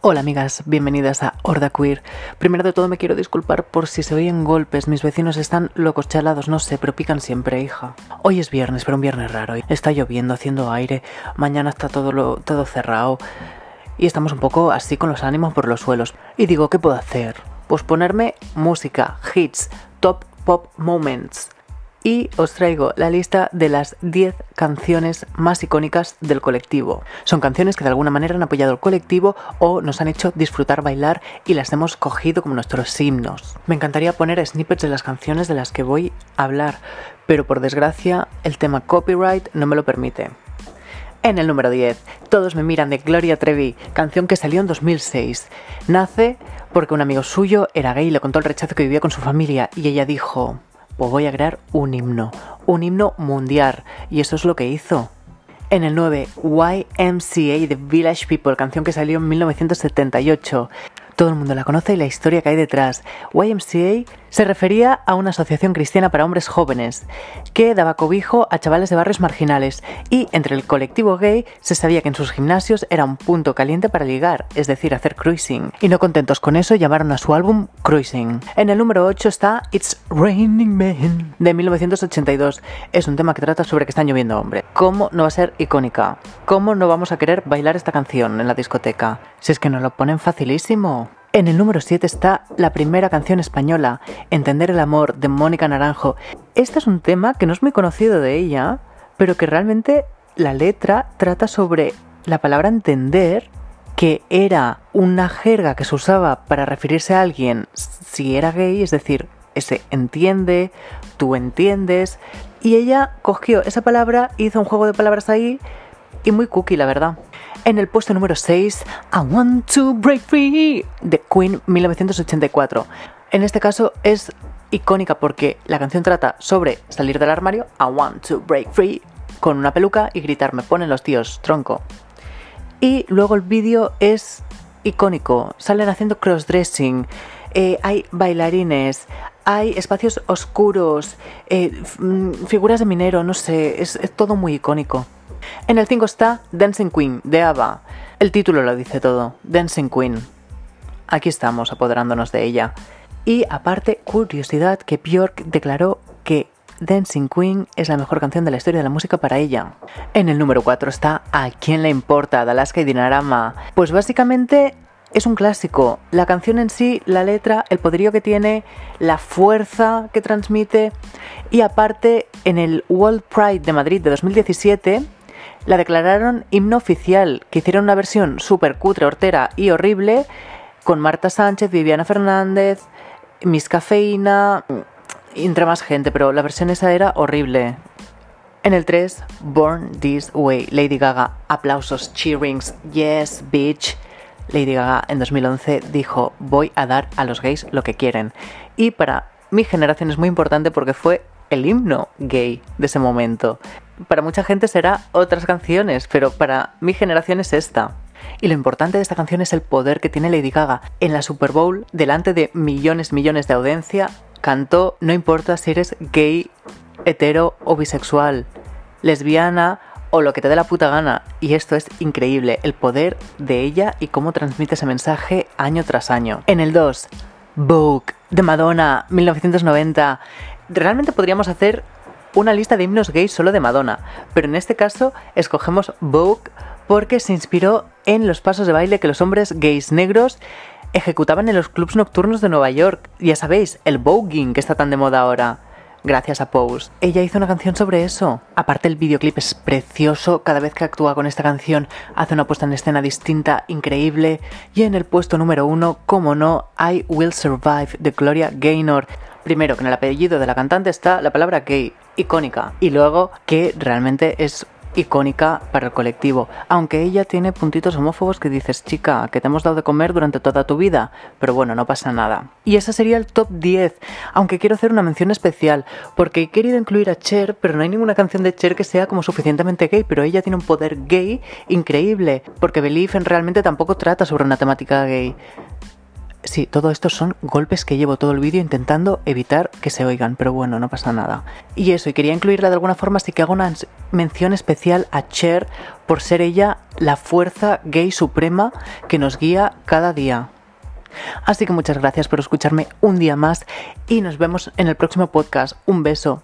Hola amigas, bienvenidas a Horda Queer. Primero de todo me quiero disculpar por si se oyen golpes, mis vecinos están locos chalados, no sé, pero pican siempre, hija. Hoy es viernes, pero un viernes raro. Está lloviendo, haciendo aire, mañana está todo, todo cerrado y estamos un poco así con los ánimos por los suelos. Y digo, ¿qué puedo hacer? Pues ponerme música, hits, top pop moments y os traigo la lista de las 10 canciones más icónicas del colectivo. Son canciones que de alguna manera han apoyado al colectivo o nos han hecho disfrutar bailar y las hemos cogido como nuestros himnos. Me encantaría poner snippets de las canciones de las que voy a hablar, pero por desgracia el tema copyright no me lo permite. En el número 10, Todos me miran de Gloria Trevi, canción que salió en 2006. Nace porque un amigo suyo era gay y le contó el rechazo que vivía con su familia y ella dijo, pues voy a crear un himno, un himno mundial, y eso es lo que hizo. En el 9, YMCA de Village People, canción que salió en 1978. Todo el mundo la conoce y la historia que hay detrás. YMCA se refería a una asociación cristiana para hombres jóvenes que daba cobijo a chavales de barrios marginales y entre el colectivo gay se sabía que en sus gimnasios era un punto caliente para ligar, es decir, hacer cruising. Y no contentos con eso llamaron a su álbum Cruising. En el número 8 está It's Raining Men de 1982. Es un tema que trata sobre que están lloviendo hombres. ¿Cómo no va a ser icónica? ¿Cómo no vamos a querer bailar esta canción en la discoteca? Si es que nos lo ponen facilísimo. En el número 7 está la primera canción española, Entender el amor, de Mónica Naranjo. Este es un tema que no es muy conocido de ella, pero que realmente la letra trata sobre la palabra entender, que era una jerga que se usaba para referirse a alguien si era gay, es decir, ese entiende, tú entiendes, y ella cogió esa palabra, hizo un juego de palabras ahí, y muy cookie, la verdad. En el puesto número 6, I Want to Break Free de Queen 1984. En este caso es icónica porque la canción trata sobre salir del armario, I want to break free, con una peluca y gritar, me ponen los tíos, tronco. Y luego el vídeo es icónico, salen haciendo crossdressing, eh, hay bailarines, hay espacios oscuros, eh, figuras de minero, no sé, es todo muy icónico. En el 5 está Dancing Queen de ABBA. El título lo dice todo, Dancing Queen. Aquí estamos apoderándonos de ella. Y aparte, curiosidad que Björk declaró que Dancing Queen es la mejor canción de la historia de la música para ella. En el número 4 está ¿A quién le importa? de Alaska y Dinarama. Pues básicamente es un clásico. La canción en sí, la letra, el poderío que tiene, la fuerza que transmite. Y aparte, en el World Pride de Madrid de 2017, la declararon himno oficial, que hicieron una versión súper cutre, hortera y horrible, con Marta Sánchez, Viviana Fernández, Miss Cafeína, entre más gente, pero la versión esa era horrible. En el 3, Born This Way, Lady Gaga, aplausos, cheerings, yes, bitch. Lady Gaga en 2011 dijo, voy a dar a los gays lo que quieren. Y para mi generación es muy importante porque fue el himno gay de ese momento. Para mucha gente será otras canciones, pero para mi generación es esta. Y lo importante de esta canción es el poder que tiene Lady Gaga. En la Super Bowl, delante de millones, millones de audiencia, cantó No importa si eres gay, hetero o bisexual, lesbiana o lo que te dé la puta gana. Y esto es increíble, el poder de ella y cómo transmite ese mensaje año tras año. En el 2, Vogue, de Madonna, 1990 realmente podríamos hacer una lista de himnos gays solo de Madonna, pero en este caso escogemos Vogue porque se inspiró en los pasos de baile que los hombres gays negros ejecutaban en los clubs nocturnos de Nueva York. Ya sabéis, el voguing que está tan de moda ahora. Gracias a Pose. Ella hizo una canción sobre eso. Aparte el videoclip es precioso, cada vez que actúa con esta canción hace una puesta en escena distinta, increíble. Y en el puesto número uno, como no, I Will Survive de Gloria Gaynor primero que en el apellido de la cantante está la palabra gay, icónica, y luego que realmente es icónica para el colectivo, aunque ella tiene puntitos homófobos que dices, chica, que te hemos dado de comer durante toda tu vida, pero bueno, no pasa nada. Y ese sería el top 10, aunque quiero hacer una mención especial, porque he querido incluir a Cher, pero no hay ninguna canción de Cher que sea como suficientemente gay, pero ella tiene un poder gay increíble, porque Believe realmente tampoco trata sobre una temática gay. Sí, todo esto son golpes que llevo todo el vídeo intentando evitar que se oigan, pero bueno, no pasa nada. Y eso, y quería incluirla de alguna forma, así que hago una mención especial a Cher por ser ella la fuerza gay suprema que nos guía cada día. Así que muchas gracias por escucharme un día más y nos vemos en el próximo podcast. Un beso.